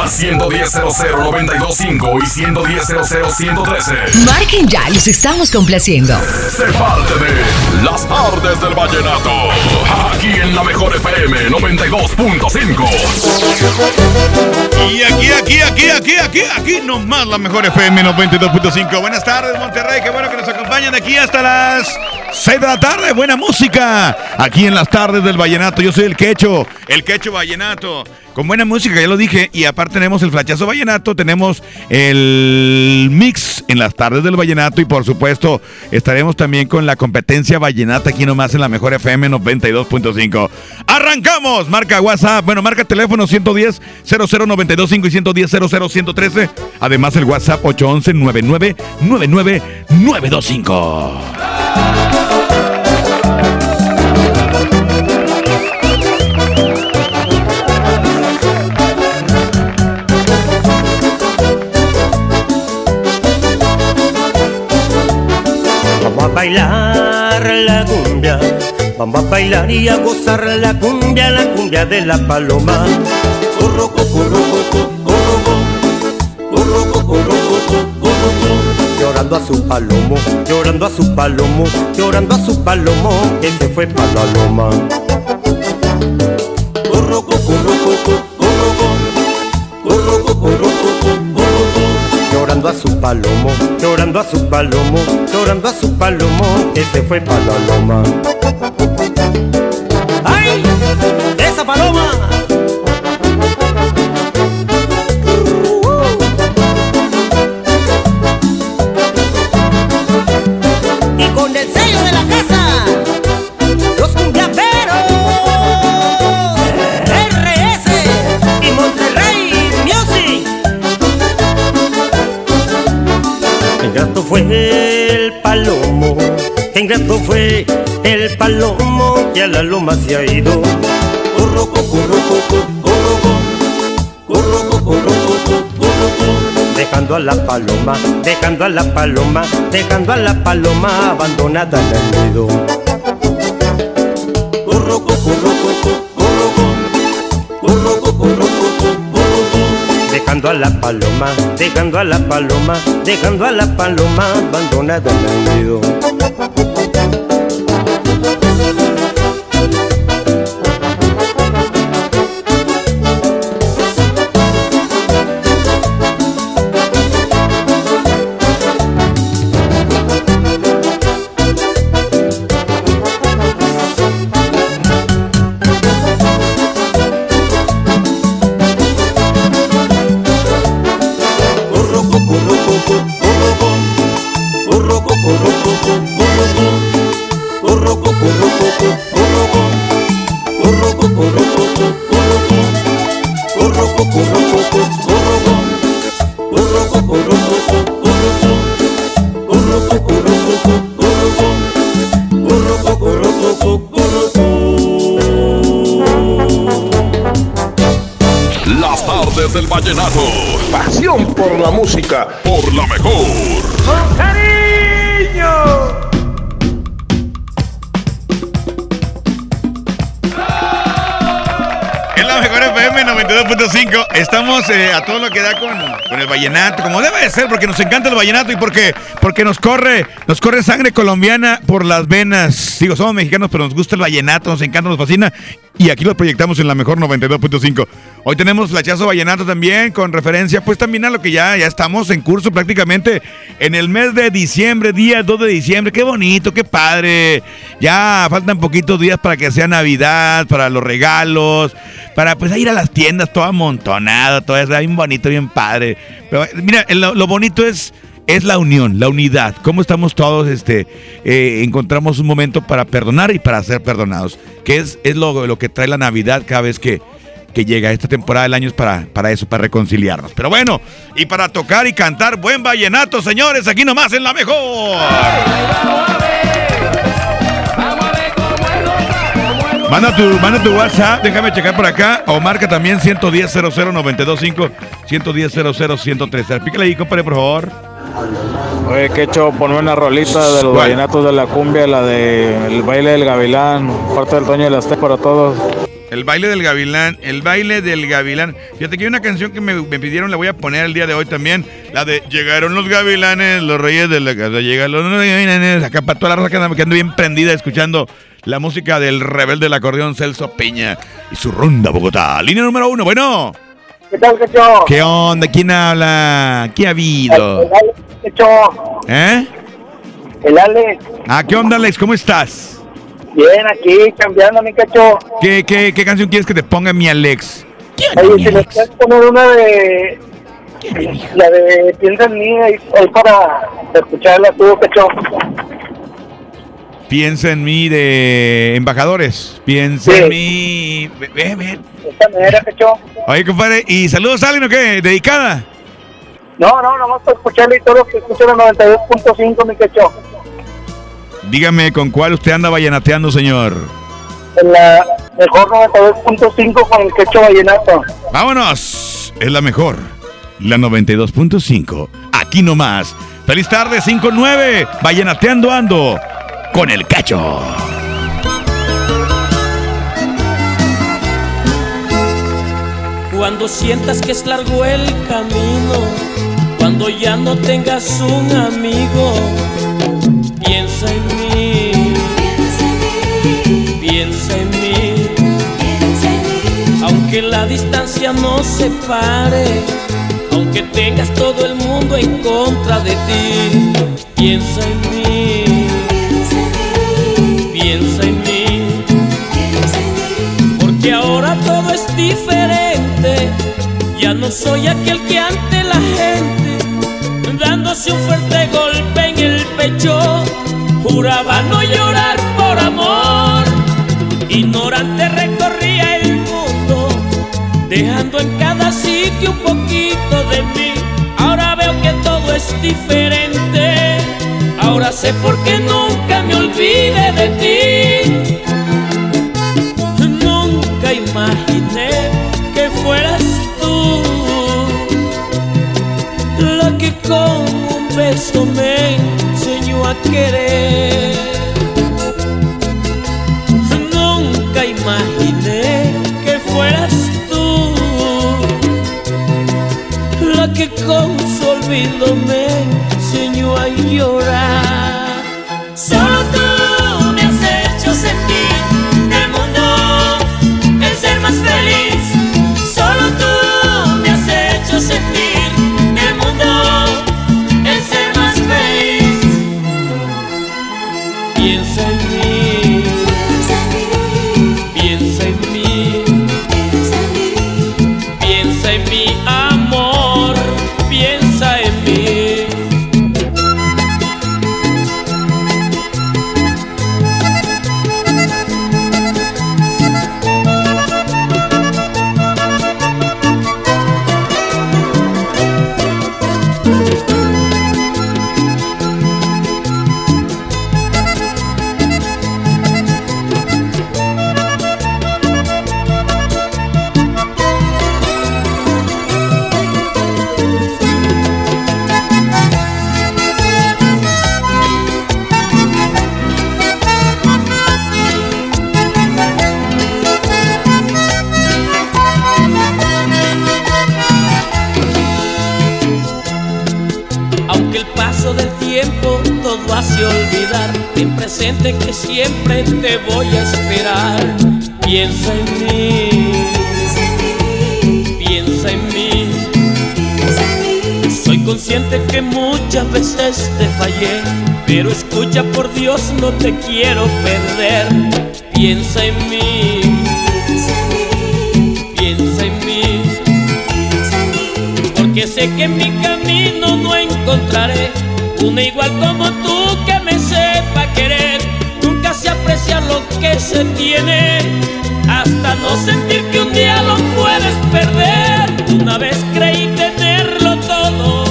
Al 110-00-925 y 110-00-113. Marquen ya, los estamos complaciendo. Sé parte de Las tardes del vallenato. Aquí en la mejor FM 92.5. Y aquí, aquí, aquí, aquí, aquí, aquí nomás la mejor FM 92.5. Buenas tardes, Monterrey. Qué bueno que nos acompañan de aquí hasta las 6 de la tarde. Buena música. Aquí en las tardes del Vallenato. Yo soy el Quecho, el Quecho Vallenato. Con buena música, ya lo dije. Y aparte tenemos el flachazo vallenato, tenemos el mix en las tardes del vallenato y por supuesto estaremos también con la competencia vallenata aquí nomás en la mejor FM 92.5. ¡Arrancamos! Marca WhatsApp, bueno, marca teléfono 110 00925 y 110 00113. Además el WhatsApp 811 99 99 925. Bailar la cumbia, vamos a bailar y a gozar la cumbia, la cumbia de la paloma. Llorando a su palomo, llorando a su palomo, llorando a su palomo, que se fue para la loma. Su palomo, llorando a su palomo, llorando a su palomo, que se fue para la loma. ¡Ay! ¡Esa paloma! Ingrato fue el palomo que a la loma se ha ido. Dejando a la paloma, dejando a la paloma, dejando a la paloma abandonada en el nido. Corro, corro, corro, corro, corro, corro, Dejando a la paloma, dejando a la paloma, dejando a la paloma abandonada en el nido. Eh, a todo lo que da con, con el vallenato, como debe de ser, porque nos encanta el vallenato y porque, porque nos corre, nos corre sangre colombiana por las venas. Digo, somos mexicanos, pero nos gusta el vallenato, nos encanta, nos fascina. Y aquí lo proyectamos en la mejor 92.5. Hoy tenemos flachazo vallenato también, con referencia pues también a lo que ya, ya estamos en curso prácticamente en el mes de diciembre, día 2 de diciembre. Qué bonito, qué padre. Ya faltan poquitos días para que sea Navidad, para los regalos, para pues ir a las tiendas todo amontonado, todo eso, bien bonito, bien padre. Pero mira, lo, bonito es es la unión, la unidad. Cómo estamos todos, este, eh, encontramos un momento para perdonar y para ser perdonados. Que es, es lo, lo que trae la Navidad cada vez que, que llega. Esta temporada del año es para, para eso, para reconciliarnos. Pero bueno, y para tocar y cantar buen vallenato, señores, aquí nomás en la mejor. Manda tu, manda tu WhatsApp, déjame checar por acá. O marca también 110 00 925 110 00 103. Pícale ahí, compadre, por favor. Oye, Quecho, ponme una rolita de los vallenatos de la cumbia, la de El baile del gavilán, parte del Toño de las T para todos. El baile del gavilán, el baile del gavilán. Fíjate que hay una canción que me, me pidieron, la voy a poner el día de hoy también. La de Llegaron los gavilanes, los reyes de la casa. Llegaron los gavilanes. Acá para toda la raza que anda, que anda bien prendida escuchando la música del rebelde del acordeón Celso Peña y su ronda Bogotá. Línea número uno, bueno. ¿Qué tal, Quecho? ¿Qué onda? ¿Quién habla? ¿Qué ha habido? El Ale, Quecho. ¿Eh? El Ale. Ah, ¿qué onda, Alex? ¿Cómo estás? Bien, aquí, cambiando, mi Quecho. ¿Qué, qué, qué canción quieres que te ponga mi Alex? Oye, si me quieres poner una de... La de Piensa en mí, ahí, ahí para escucharla tú, Quecho. Piensa en mí de embajadores. Piensa Sí. en mí. Ve, ve, ve. Esta manera, Quecho. Oye, compadre, ¿y saludos a alguien o qué? ¿Dedicada? No, no, nomás para escucharla y todos los que escuchan el 92.5, mi Quecho. Dígame con cuál usted anda vallenateando, señor. En la mejor 92.5 con el Quecho Vallenato. Vámonos. Es la mejor. La 92.5. Aquí nomás. Feliz tarde, 5-9. Vallenateando ando. Con el cacho. Cuando sientas que es largo el camino, cuando ya no tengas un amigo, piensa en mí, piensa en mí, aunque la distancia nos separe, aunque tengas todo el mundo en contra de ti, piensa en mí, piensa en mí. Porque ahora todo es diferente. Ya no soy aquel que ante la gente, dándose un fuerte golpe en el pecho, juraba no llorar por amor. Ignorante recorría el mundo, dejando en cada sitio un poquito de mí. Ahora veo que todo es diferente. Ahora sé por qué nunca me olvide de ti. Nunca imaginé que fueras tú la que con un beso me a querer. Nunca imaginé que fueras tú la que con su olvido me enseñó a llorar. Sé que en mi camino no encontraré una igual como tú que me sepa querer. Nunca se aprecia lo que se tiene hasta no sentir que un día lo puedes perder. Una vez creí tenerlo todo,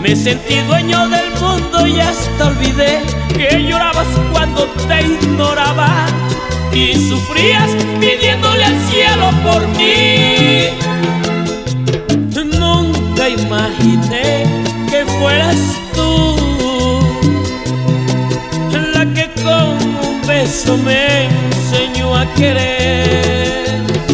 me sentí dueño del mundo y hasta olvidé que llorabas cuando te ignoraba y sufrías pidiéndole al cielo por mí. Imaginé que fueras tú la que con un beso me enseñó a querer.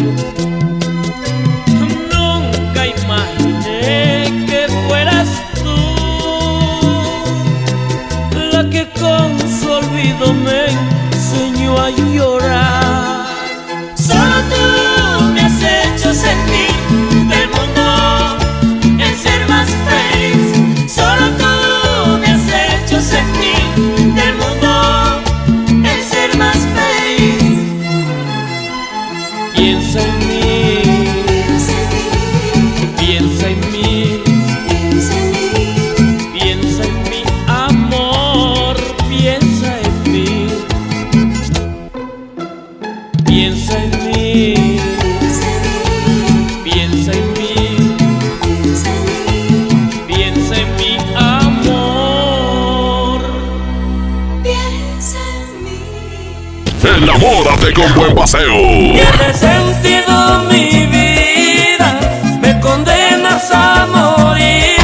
Enamórate con buen paseo. Tiene sentido mi vida, me condenas a morir.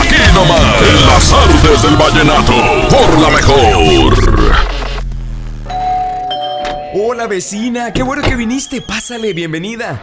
Aquí nomás, en las artes del vallenato, por la mejor. Hola vecina, qué bueno que viniste. Pásale, bienvenida.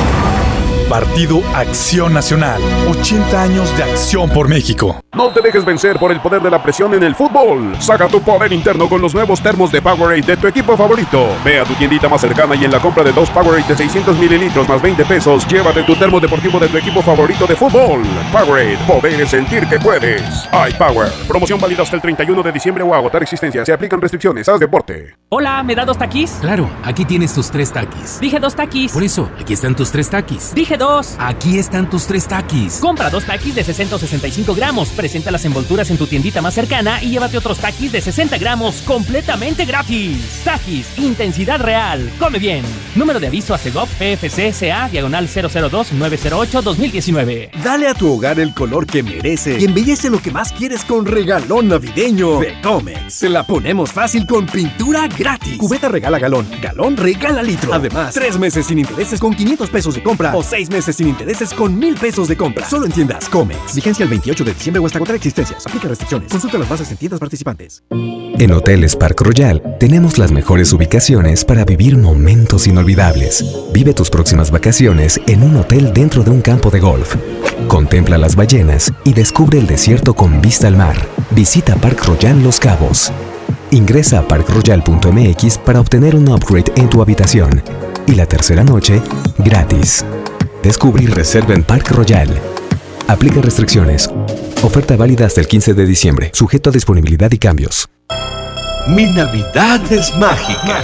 Partido Acción Nacional. 80 años de acción por México. No te dejes vencer por el poder de la presión en el fútbol. Saca tu poder interno con los nuevos termos de Powerade de tu equipo favorito. Ve a tu tiendita más cercana y en la compra de dos Powerade de 600 mililitros más 20 pesos, llévate tu termo deportivo de tu equipo favorito de fútbol. Powerade, poder es sentir que puedes. iPower, promoción válida hasta el 31 de diciembre o agotar existencia. Se aplican restricciones. Haz deporte. Hola, ¿me da dos taquis? Claro, aquí tienes tus tres taquis. Dije dos taquis. Por eso, aquí están tus tres taquis. Dije dos. Aquí están tus tres taquis. Compra dos taquis de 665 gramos, presenta las envolturas en tu tiendita más cercana y llévate otros taquis de 60 gramos completamente gratis. Taquis, intensidad real. Come bien. Número de aviso a CEGOP PFC CA diagonal 002-908-2019. Dale a tu hogar el color que merece y embellece lo que más quieres con regalón navideño de Comex. Se la ponemos fácil con pintura gratis. Cubeta regala galón, galón regala litro. Además, tres meses sin intereses con 500 pesos de compra o seis meses sin intereses con mil pesos de compra. Solo en tiendas Comex. Vigencia el 28 de diciembre o hasta agotar existencias. Aplica restricciones. Consulta las bases en tiendas participantes. En Hoteles Park Royal tenemos las mejores ubicaciones para vivir momentos inolvidables. Vive tus próximas vacaciones en un hotel dentro de un campo de golf. Contempla las ballenas y descubre el desierto con vista al mar. Visita Park Royal Los Cabos. Ingresa a parkroyal.mx para obtener un upgrade en tu habitación. Y la tercera noche, gratis. Descubre y reserva en Park Royal. Aplica restricciones. Oferta válida hasta el 15 de diciembre, sujeto a disponibilidad y cambios. Mi Navidad es mágica.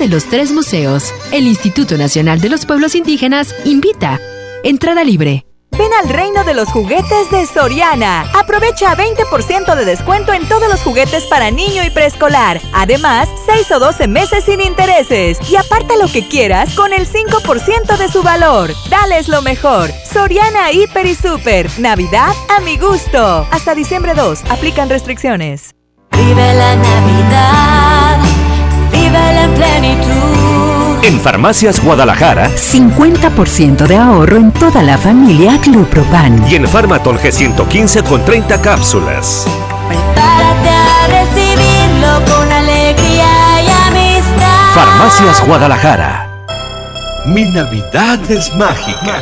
los tres museos. El Instituto Nacional de los Pueblos Indígenas invita. Entrada libre. Ven al reino de los juguetes de Soriana. Aprovecha 20% de descuento en todos los juguetes para niño y preescolar. Además, 6 o 12 meses sin intereses. Y aparta lo que quieras con el 5% de su valor. Dales lo mejor. Soriana Hiper y Super. Navidad a mi gusto. Hasta diciembre 2. Aplican restricciones. Vive la Navidad. Vive en plenitud. En Farmacias Guadalajara 50% de ahorro en toda la familia Clupropan. y en Farmatol G115 con 30 cápsulas. Prepárate a recibirlo con alegría y amistad. Farmacias Guadalajara. Mi Navidad es mágica.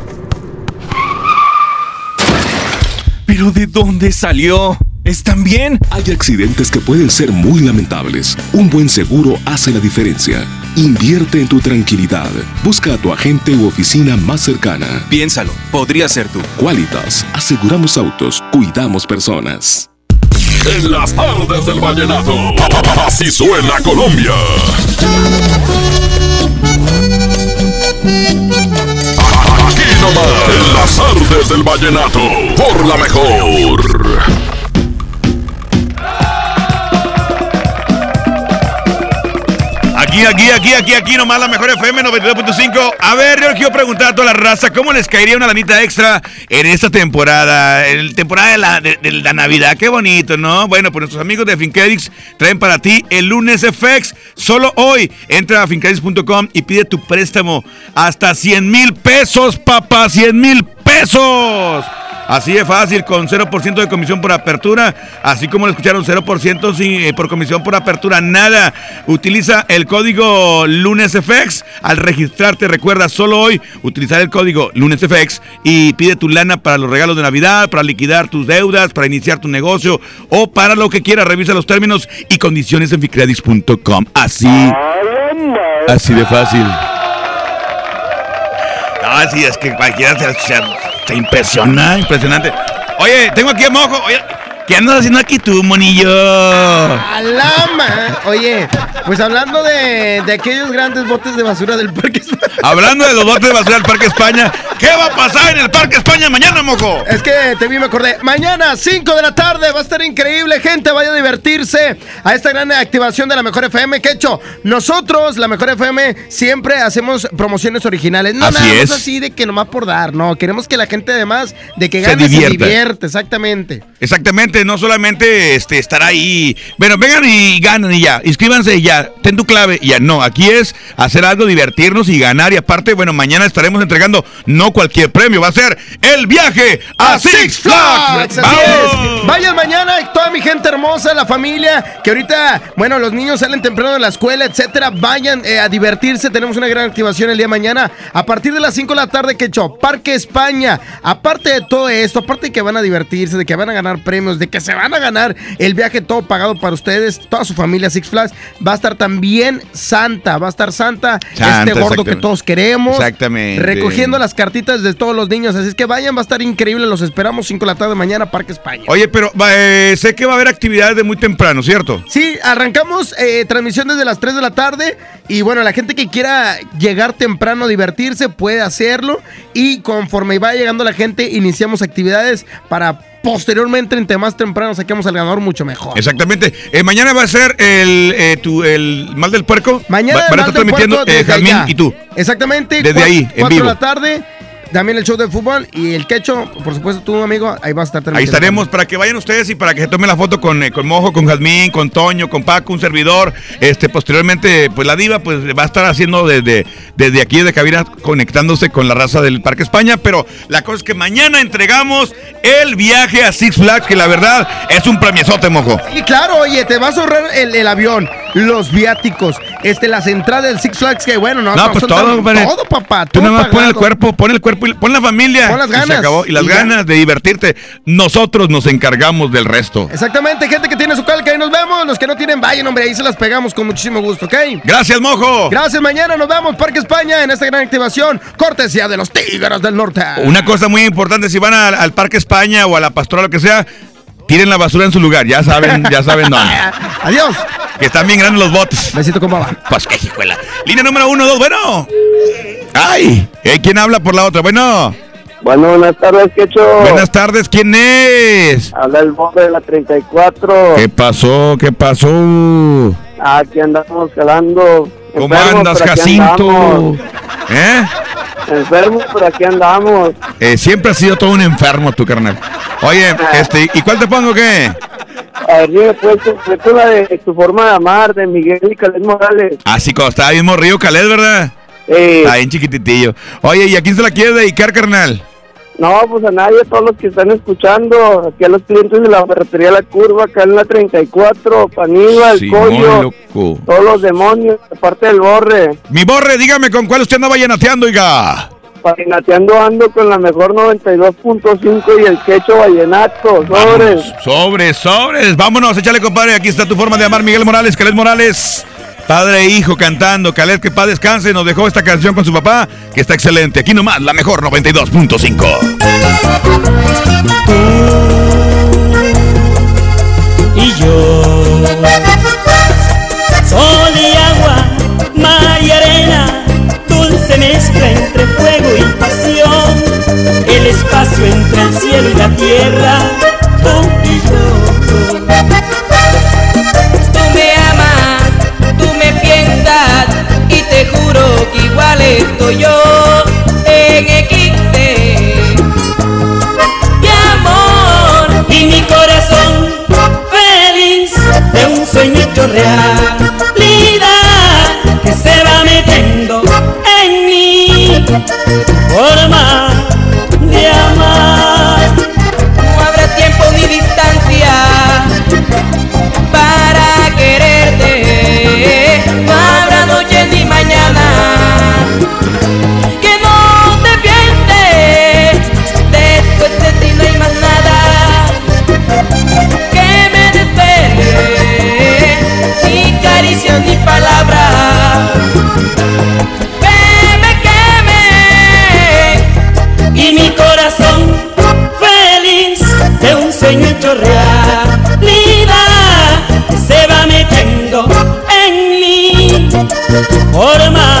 ¿Pero de dónde salió? ¿Están bien? Hay accidentes que pueden ser muy lamentables. Un buen seguro hace la diferencia. Invierte en tu tranquilidad. Busca a tu agente u oficina más cercana. Piénsalo, podría ser tú. Qualitas, aseguramos autos, cuidamos personas. En las tardes del vallenato. Así suena Colombia. Aquí nomás. Las tardes del vallenato. Por la mejor. Aquí, aquí, aquí, aquí, aquí, nomás la mejor FM 92.5. A ver, yo quiero preguntar a toda la raza, ¿cómo les caería una lanita extra en esta temporada? En temporada de la, de, de la Navidad, qué bonito, ¿no? Bueno, pues nuestros amigos de Fincredix traen para ti el lunes FX. Solo hoy, entra a fincredix.com y pide tu préstamo hasta 100 mil pesos, papá, 100 mil pesos. Así de fácil, con 0% de comisión por apertura, así como lo escucharon, 0% sin, eh, por comisión por apertura, nada. Utiliza el código LunesFX al registrarte. Recuerda, solo hoy utilizar el código LunesFX y pide tu lana para los regalos de Navidad, para liquidar tus deudas, para iniciar tu negocio o para lo que quieras. Revisa los términos y condiciones en ficredix.com. Así, así de fácil. Ah, sí, es que cualquiera se, se- impresiona, impresionante. Oye, tengo aquí a Mojo. ¿Qué andas haciendo aquí tú, monillo? ¡Alama! Oye, pues hablando de, de aquellos grandes botes de basura del Parque España. Hablando de los botes de basura del Parque España, ¿qué va a pasar en el Parque España mañana, Mojo? Es que te vi, me acordé. Mañana, 5 de la tarde, va a estar increíble, gente. Vaya a divertirse a esta gran activación de la Mejor FM. Que hecho, nosotros, la Mejor FM, siempre hacemos promociones originales. No Así nada más es. así de que nomás por dar, no. Queremos que la gente, además de que Se gane, se divierta. divierte, exactamente. Exactamente. No solamente este, estar ahí. Bueno, vengan y ganan y ya. Inscríbanse y ya. Ten tu clave y ya. No, aquí es hacer algo, divertirnos y ganar. Y aparte, bueno, mañana estaremos entregando no cualquier premio, va a ser el viaje a Six Flags. Vayan mañana, toda mi gente hermosa, la familia, que ahorita, bueno, los niños salen temprano de la escuela, etcétera. Vayan eh, a divertirse. Tenemos una gran activación el día de mañana. A partir de las 5 de la tarde, que hecho Parque España. Aparte de todo esto, aparte de que van a divertirse, de que van a ganar premios, de que se van a ganar el viaje todo pagado para ustedes, toda su familia Six Flags, va a estar también Santa. Va a estar Santa, Santa, este gordo que todos queremos. Exactamente. Recogiendo las cartitas de todos los niños. Así es que vayan, va a estar increíble. Los esperamos 5 de la tarde mañana, Parque España. Oye, pero eh, sé que va a haber actividades de muy temprano, ¿cierto? Sí, arrancamos eh, transmisión desde las 3 de la tarde y bueno, la gente que quiera llegar temprano a divertirse puede hacerlo y conforme va llegando la gente iniciamos actividades para posteriormente entre más temprano saquemos al ganador mucho mejor. Exactamente. Eh, mañana va a ser el, eh, tu- el mal del puerco. Mañana Va- van a estar transmitiendo eh, allá. y tú. Exactamente. Desde ahí, en 4 vivo. de la tarde. También el show de fútbol y el quecho, por supuesto, tú, amigo, ahí va a estar Ahí transmitiendo. estaremos para que vayan ustedes y para que se tomen la foto con, eh, con Mojo, con Jazmín, con Toño, con Paco, un servidor. Este, posteriormente, pues la diva pues va a estar haciendo desde, desde aquí de cabina conectándose con la raza del Parque España. Pero la cosa es que mañana entregamos el viaje a Six Flags, que la verdad es un premiesote, Mojo. Y claro, oye, te vas a ahorrar el, el avión, los viáticos, este, las entradas del Six Flags, que bueno, no, No, no, pues son todo, tan- todo, papá. Tú pon el cuerpo, pon el cuerpo y pon la familia. Pon las Y se ganas. acabó. Y las Y ya. ganas de divertirte. Nosotros nos encargamos del resto. Exactamente, gente que tiene su calca, ahí nos vemos. Los que no tienen, vayan, hombre, ahí se las pegamos con muchísimo gusto, ¿ok? Gracias, Mojo. Gracias, mañana nos vemos, Parque España, en esta gran activación, cortesía de los Tigres del Norte. Una cosa muy importante, si van al, al Parque España o a la Pastoral, lo que sea, tiren la basura en su lugar. Ya saben, ya saben dónde. Adiós. Que están bien grandes los botes. Besito con baba. Pues qué hijuela. Línea número uno, dos, bueno. Ay, eh, ¿quién habla por la otra? Bueno. Bueno, buenas tardes, Quecho. Buenas tardes, ¿quién es? Habla el bombe de la 34. ¿Qué pasó? ¿Qué pasó? Aquí andamos jalando. ¿Cómo andas, Jacinto? andamos. ¿Eh? Enfermos, pero aquí andamos. Eh, siempre has sido todo un enfermo, tu carnal. Oye, este, ¿y cuál te pongo qué? A ver, dime, pues, tu la de tu forma de amar, de Miguel y Calés Morales. Así como estaba mismo Río Caled, ¿verdad? Eh, Está bien chiquititillo. Oye, ¿y a quién se la quieres dedicar, carnal? No, pues a nadie, a todos los que están escuchando. Aquí a los clientes de la ferretería La Curva, acá en la 34. Paníbal, Sí, loco. todos los demonios, aparte del borre. Mi borre, dígame con cuál usted andaba llenateando, oiga. Patinateando ando con la mejor 92.5 y el quecho vallenato. Sobres. Sobres, sobres. Vámonos, échale, compadre. Aquí está tu forma de amar, Miguel Morales, Caled Morales. Padre e hijo cantando. Caled, que paz descanse. Nos dejó esta canción con su papá, que está excelente. Aquí nomás, la mejor 92.5. y yo. Sol y agua, mar y arena, dulce mezcla entre fuego y pasión. El espacio entre el cielo y la tierra, tú y yo. Igual estoy yo en eclipse de amor y mi corazón feliz de un sueño hecho realidad que se va metiendo en mi forma que me desvele. Ni caricia ni palabra. Que me y mi corazón feliz de un sueño hecho realidad se va metiendo en mi forma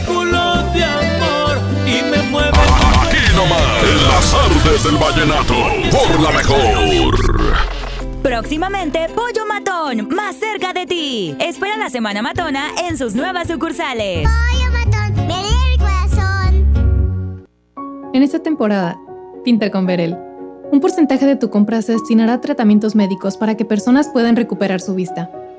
círculo de amor y me mueve. Aquí nomás, en las artes del vallenato, por la mejor. Próximamente, Pollo Matón, más cerca de ti. Espera la Semana Matona en sus nuevas sucursales. Pollo Matón, me el corazón. En esta temporada, pinta con Verel. Un porcentaje de tu compra se destinará a tratamientos médicos para que personas puedan recuperar su vista.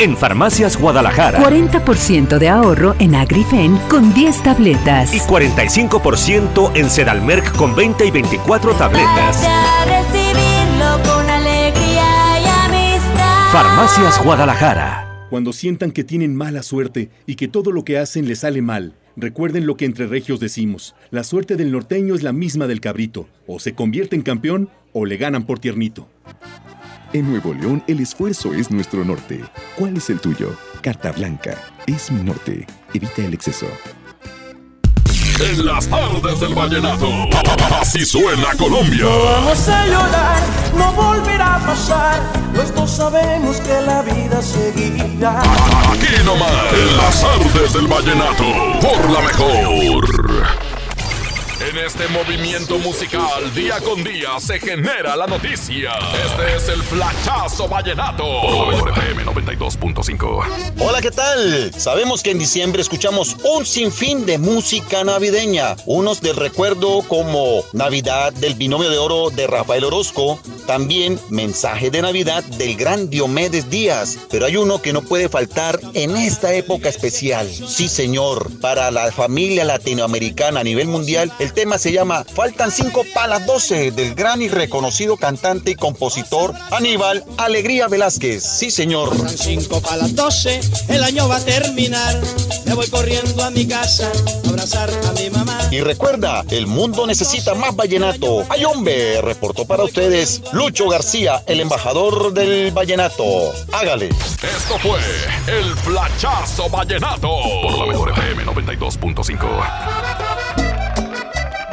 En Farmacias Guadalajara. 40% de ahorro en Agrifen con 10 tabletas. Y 45% en Sedalmerc con 20 y 24 tabletas. Para recibirlo con alegría y amistad. Farmacias Guadalajara. Cuando sientan que tienen mala suerte y que todo lo que hacen les sale mal, recuerden lo que entre regios decimos. La suerte del norteño es la misma del cabrito. O se convierte en campeón o le ganan por tiernito. En Nuevo León, el esfuerzo es nuestro norte. ¿Cuál es el tuyo? Carta Blanca. Es mi norte. Evita el exceso. En las tardes del vallenato. Así suena Colombia. No vamos a llorar, no volverá a pasar. Los dos sabemos que la vida seguirá. Aquí nomás. En las tardes del vallenato. Por la mejor. En este movimiento musical, día con día, se genera la noticia. Este es el Flachazo Vallenato. Por FM 92.5. Hola, ¿qué tal? Sabemos que en diciembre escuchamos un sinfín de música navideña. Unos del recuerdo como Navidad del Binomio de Oro de Rafael Orozco. También Mensaje de Navidad del gran Diomedes Díaz. Pero hay uno que no puede faltar en esta época especial. Sí, señor. Para la familia latinoamericana a nivel mundial, el tema se llama Faltan 5 para las 12 del gran y reconocido cantante y compositor Aníbal Alegría Velázquez. Sí, señor. Faltan cinco para las 12, el año va a terminar. Me voy corriendo a mi casa a abrazar a mi mamá. Y recuerda, el mundo necesita más vallenato. ¡Ay, hombre! Reportó para ustedes Lucho García, el embajador del vallenato. Hágale. Esto fue el Flachazo Vallenato. Por la mejor FM 92.5.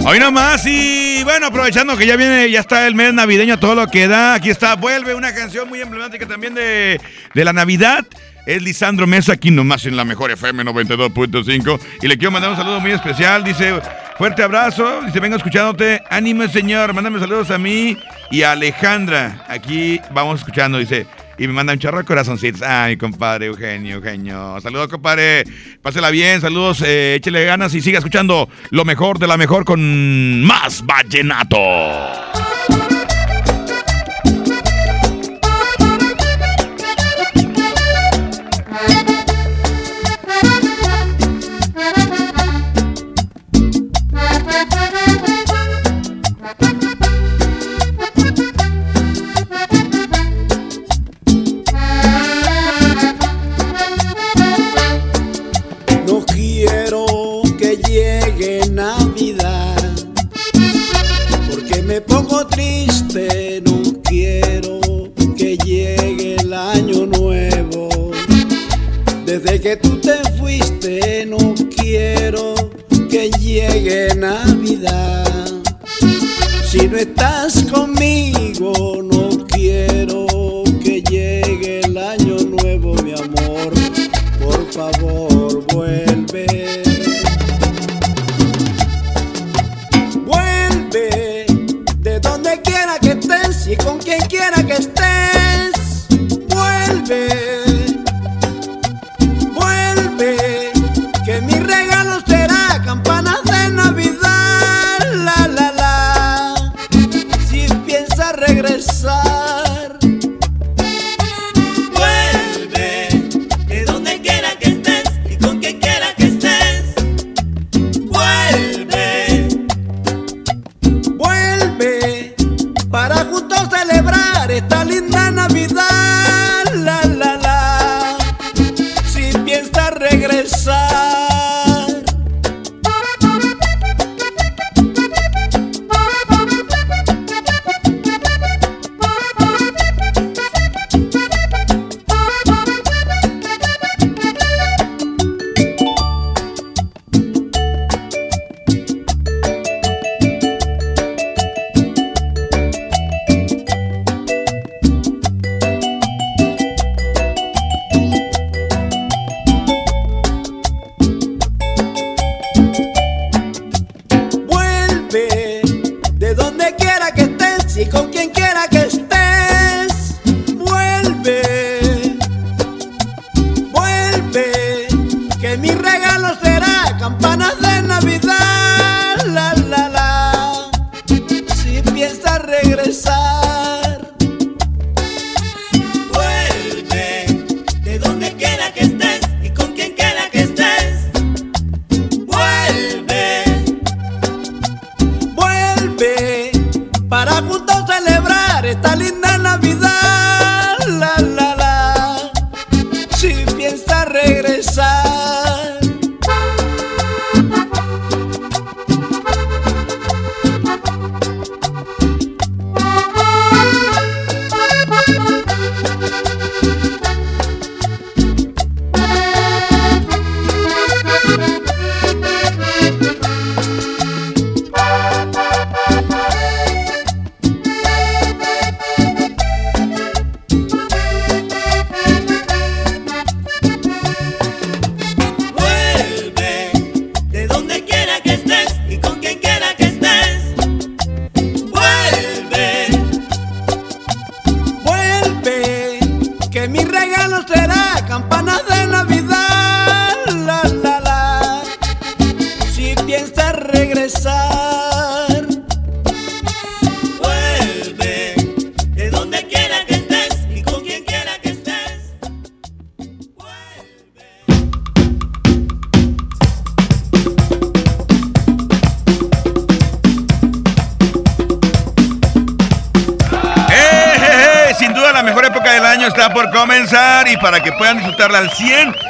Hoy nomás y bueno, aprovechando que ya viene, ya está el mes navideño, todo lo que da. Aquí está, vuelve una canción muy emblemática también de, de la Navidad. Es Lisandro Mesa, aquí nomás en la mejor FM 92.5. Y le quiero mandar un saludo muy especial. Dice, fuerte abrazo. Dice, vengo escuchándote. Ánimo, señor. Mándame saludos a mí y a Alejandra. Aquí vamos escuchando, dice. Y me manda un chorro de corazoncitos. Ay, compadre Eugenio, Eugenio. Saludos, compadre. Pásela bien, saludos, eh, échele ganas y siga escuchando lo mejor de la mejor con más vallenato.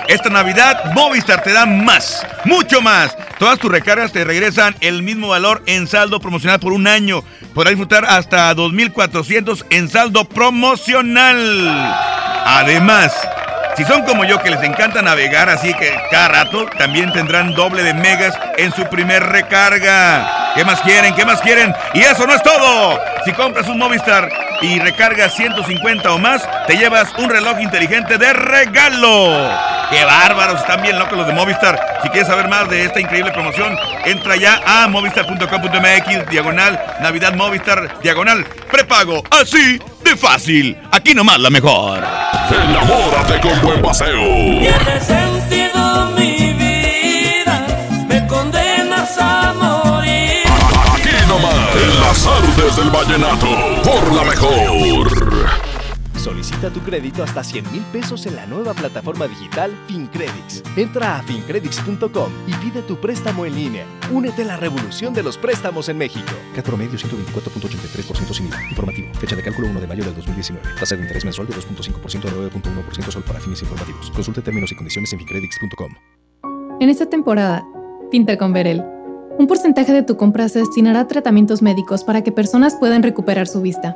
Esta Navidad, Movistar te da más, mucho más. Todas tus recargas te regresan el mismo valor en saldo promocional por un año. Podrás disfrutar hasta 2.400 en saldo promocional. Además, si son como yo que les encanta navegar así que cada rato, también tendrán doble de megas en su primer recarga. ¿Qué más quieren? ¿Qué más quieren? Y eso no es todo. Si compras un Movistar y recargas 150 o más, te llevas un reloj inteligente de regalo. ¡Qué bárbaros! Están bien locos los de Movistar. Si quieres saber más de esta increíble promoción, entra ya a movistar.com.mx, diagonal, Navidad Movistar, diagonal, prepago. Así de fácil. Aquí nomás la mejor. Enamórate con buen paseo. Tiene sentido mi vida, me condenas a morir. Aquí nomás, en las artes del vallenato, por la mejor. Solicita tu crédito hasta 100 mil pesos en la nueva plataforma digital FinCredits. Entra a fincredits.com y pide tu préstamo en línea. Únete a la revolución de los préstamos en México. Cat promedio 124.83% sin IVA. Informativo. Fecha de cálculo 1 de mayo del 2019. Tasa de interés mensual de 2.5% a 9.1% solo para fines informativos. Consulte términos y condiciones en fincredits.com. En esta temporada, pinta con Verel. Un porcentaje de tu compra se destinará a tratamientos médicos para que personas puedan recuperar su vista.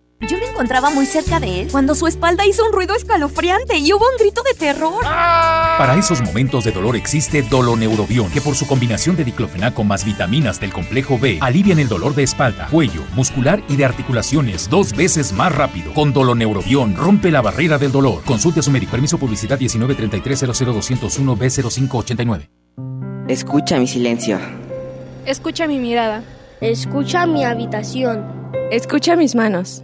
Yo me encontraba muy cerca de él cuando su espalda hizo un ruido escalofriante y hubo un grito de terror. Para esos momentos de dolor existe Doloneurobion, que por su combinación de diclofenaco más vitaminas del complejo B alivian el dolor de espalda, cuello, muscular y de articulaciones dos veces más rápido. Con Doloneurobion rompe la barrera del dolor. Consulte a su médico. Permiso publicidad 193300201 B0589. Escucha mi silencio. Escucha mi mirada. Escucha mi habitación. Escucha mis manos.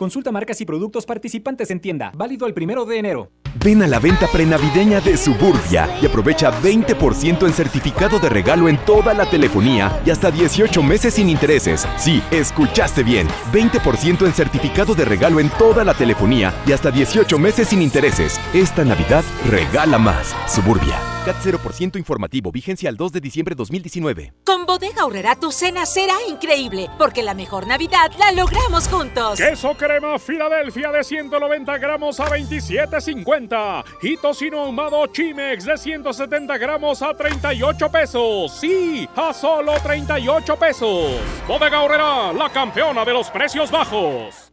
Consulta marcas y productos participantes en tienda. Válido el primero de enero. Ven a la venta prenavideña de Suburbia y aprovecha 20% en certificado de regalo en toda la telefonía y hasta 18 meses sin intereses. Sí, escuchaste bien. 20% en certificado de regalo en toda la telefonía y hasta 18 meses sin intereses. Esta Navidad regala más. Suburbia. CAT 0% informativo. Vigencia al 2 de diciembre 2019. Con Bodega Aurrera tu cena será increíble, porque la mejor Navidad la logramos juntos. Queso crema Filadelfia de 190 gramos a 27.50 y tocino ahumado Chimex de 170 gramos a 38 pesos. Sí, a solo 38 pesos. Bodega Aurrera, la campeona de los precios bajos.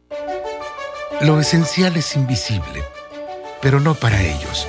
Lo esencial es invisible, pero no para ellos.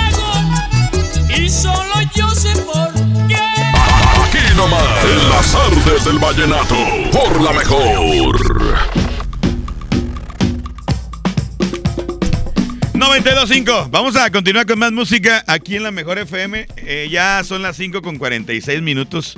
artes del vallenato, por la mejor. 92.5. Vamos a continuar con más música aquí en la Mejor FM. Eh, ya son las 5 con 46 minutos.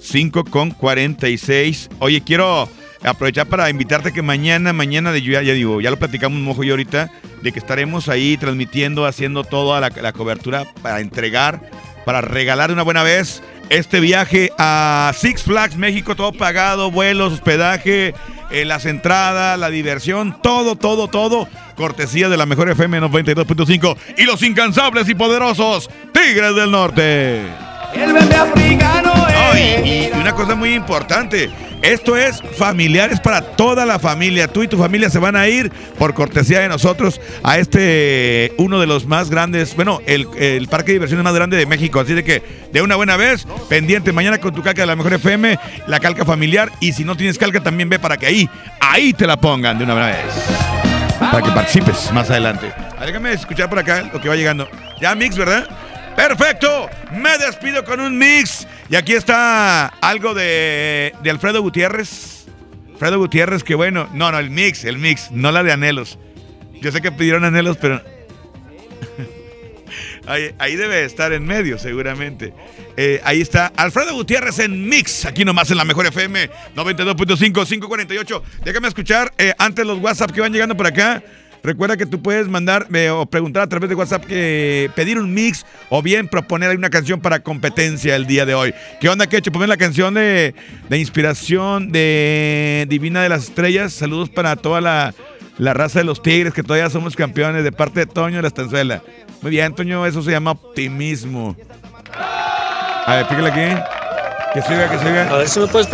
5 con 46. Oye, quiero aprovechar para invitarte que mañana, mañana de ya digo, ya lo platicamos mojo y ahorita, de que estaremos ahí transmitiendo, haciendo toda la, la cobertura para entregar, para regalar una buena vez este viaje a Six Flags México, todo pagado, vuelos, hospedaje, eh, las entradas, la diversión, todo, todo, todo, cortesía de la mejor FM 92.5 y los incansables y poderosos Tigres del Norte. El bebé africano No, y, y una cosa muy importante, esto es familiares para toda la familia. Tú y tu familia se van a ir por cortesía de nosotros a este, uno de los más grandes, bueno, el, el parque de diversiones más grande de México. Así de que, de una buena vez, pendiente mañana con tu calca de la mejor FM, la calca familiar. Y si no tienes calca, también ve para que ahí, ahí te la pongan de una buena vez. Para que participes más adelante. Ah, Déjame escuchar por acá lo que va llegando. Ya, Mix, ¿verdad? Perfecto, me despido con un mix. Y aquí está algo de, Alfredo Gutiérrez. Alfredo Gutiérrez, que bueno, no, no, el mix, el mix, no la de anhelos. Yo sé que pidieron anhelos, pero ahí, ahí debe estar en medio, seguramente. Eh, ahí está Alfredo Gutiérrez en mix, aquí nomás en la mejor FM 92.5, 548. Déjame escuchar eh, antes los WhatsApp que van llegando por acá. Recuerda que tú puedes mandar eh, o preguntar a través de WhatsApp que pedir un mix o bien proponer una canción para competencia el día de hoy. ¿Qué onda, Quecho? Poner la canción de, de inspiración de Divina de las Estrellas. Saludos para toda la, la raza de los Tigres, que todavía somos campeones de parte de Toño de la Estanzuela. Muy bien, Toño, eso se llama optimismo. A ver, pícale aquí. Que siga, que siga. A ver si me puedes.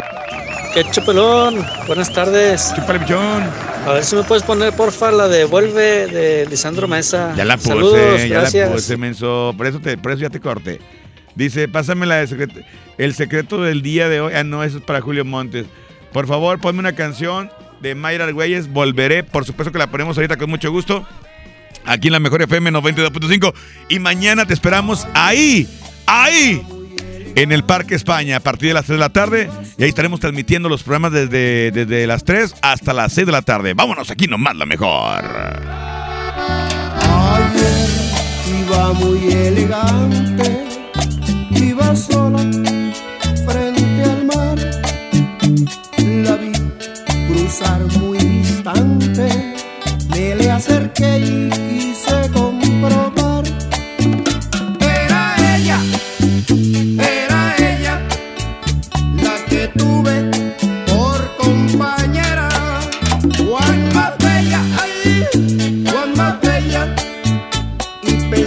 ¡Qué chupelón! Buenas tardes. Pichón. A ver si me puedes poner, porfa, la de Vuelve de Lisandro Mesa. Ya la puse, Saludos, ya gracias. la puse, menso. Por eso, te, por eso ya te corté. Dice, pásame la de secreto, el secreto del día de hoy. Ah, no, eso es para Julio Montes. Por favor, ponme una canción de Mayra Argüelles. Volveré. Por supuesto que la ponemos ahorita con mucho gusto. Aquí en la Mejor FM 92.5. Y mañana te esperamos ahí, ahí, en el Parque España, a partir de las 3 de la tarde. Y ahí estaremos transmitiendo los programas desde, desde las 3 hasta las 6 de la tarde. Vámonos aquí nomás, la mejor. Ayer iba muy elegante, iba sola frente al mar. La vi cruzar muy distante, me le acerqué y quise comprobar.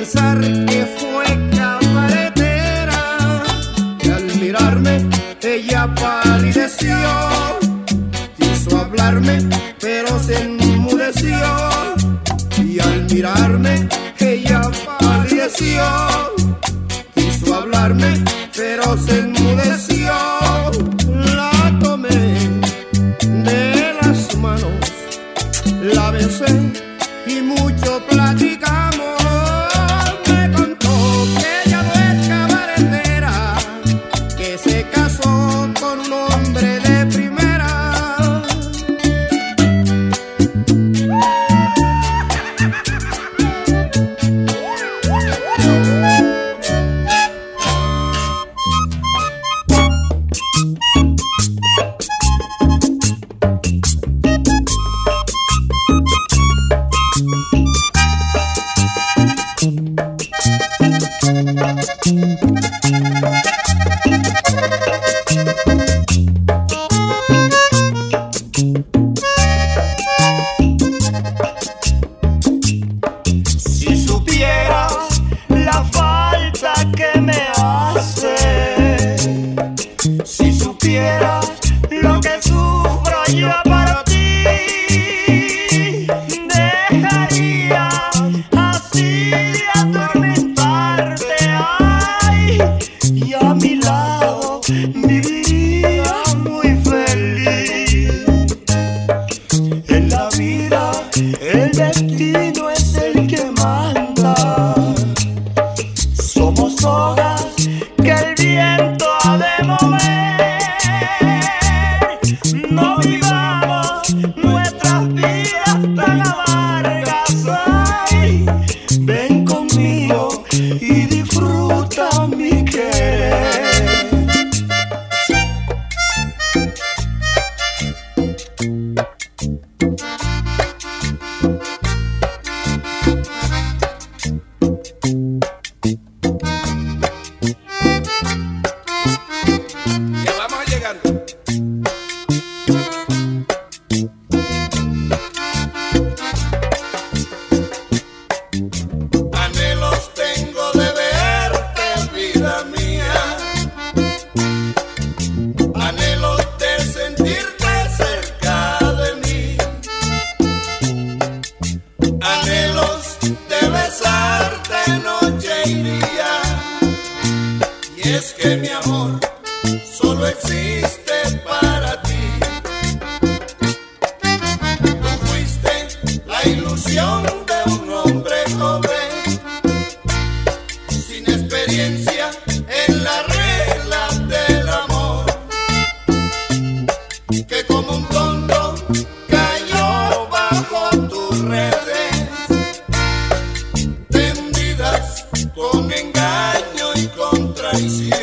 Pensar con engaño y con traición.